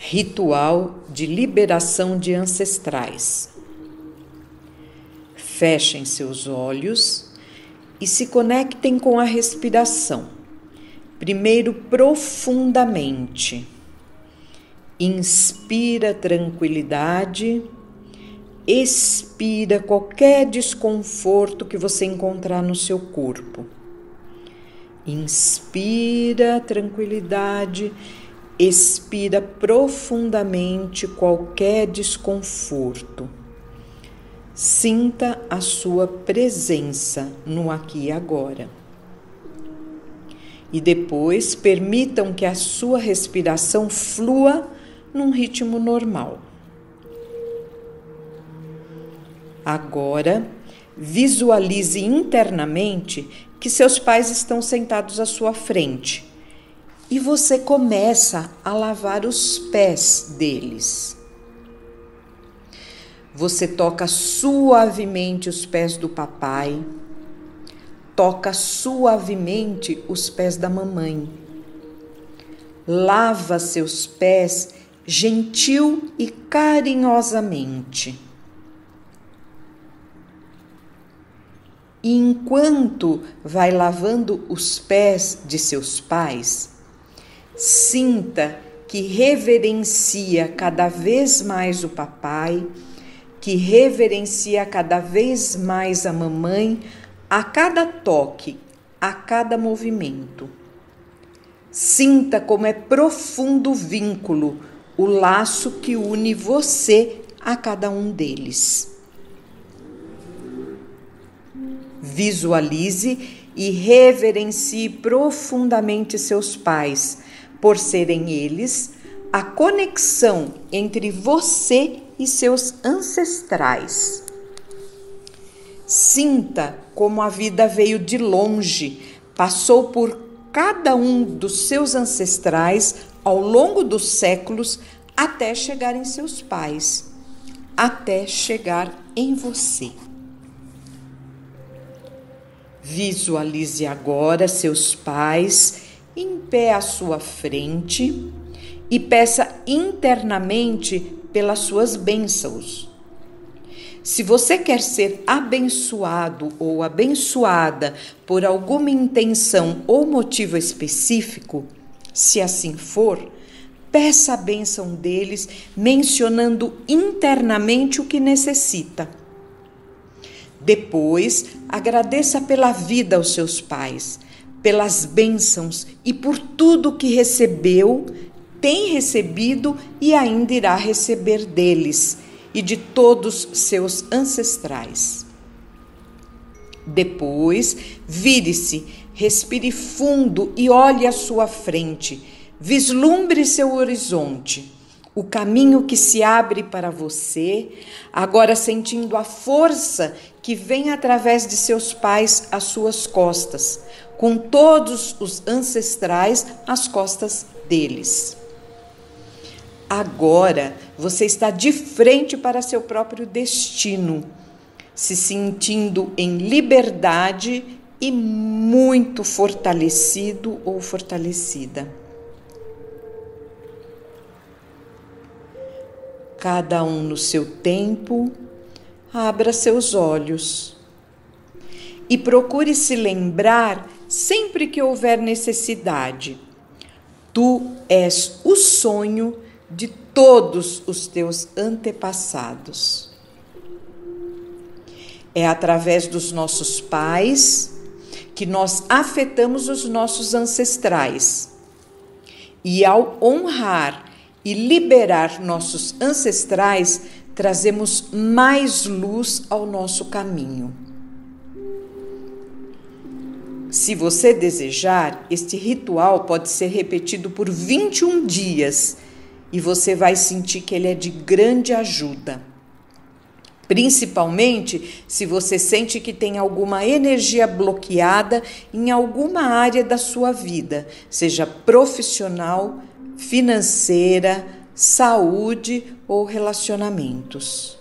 Ritual de liberação de ancestrais. Fechem seus olhos e se conectem com a respiração. Primeiro, profundamente. Inspira tranquilidade, expira qualquer desconforto que você encontrar no seu corpo. Inspira tranquilidade, expira profundamente qualquer desconforto. Sinta a sua presença no aqui e agora. E depois permitam que a sua respiração flua num ritmo normal. Agora, visualize internamente que seus pais estão sentados à sua frente e você começa a lavar os pés deles. Você toca suavemente os pés do papai, toca suavemente os pés da mamãe. Lava seus pés gentil e carinhosamente. E enquanto vai lavando os pés de seus pais, sinta que reverencia cada vez mais o papai, que reverencia cada vez mais a mamãe a cada toque, a cada movimento. Sinta como é profundo o vínculo, o laço que une você a cada um deles. Visualize e reverencie profundamente seus pais, por serem eles a conexão entre você e seus ancestrais. Sinta como a vida veio de longe, passou por cada um dos seus ancestrais ao longo dos séculos até chegar em seus pais, até chegar em você. Visualize agora seus pais em pé à sua frente e peça internamente pelas suas bênçãos. Se você quer ser abençoado ou abençoada por alguma intenção ou motivo específico, se assim for, peça a bênção deles mencionando internamente o que necessita. Depois, agradeça pela vida aos seus pais, pelas bênçãos e por tudo que recebeu, tem recebido e ainda irá receber deles e de todos seus ancestrais. Depois, vire-se, respire fundo e olhe à sua frente, vislumbre seu horizonte o caminho que se abre para você, agora sentindo a força que vem através de seus pais às suas costas, com todos os ancestrais às costas deles. Agora você está de frente para seu próprio destino, se sentindo em liberdade e muito fortalecido ou fortalecida. Cada um no seu tempo, abra seus olhos e procure se lembrar sempre que houver necessidade. Tu és o sonho de todos os teus antepassados. É através dos nossos pais que nós afetamos os nossos ancestrais. E ao honrar e liberar nossos ancestrais, trazemos mais luz ao nosso caminho. Se você desejar, este ritual pode ser repetido por 21 dias e você vai sentir que ele é de grande ajuda. Principalmente se você sente que tem alguma energia bloqueada em alguma área da sua vida, seja profissional, financeira, saúde ou relacionamentos.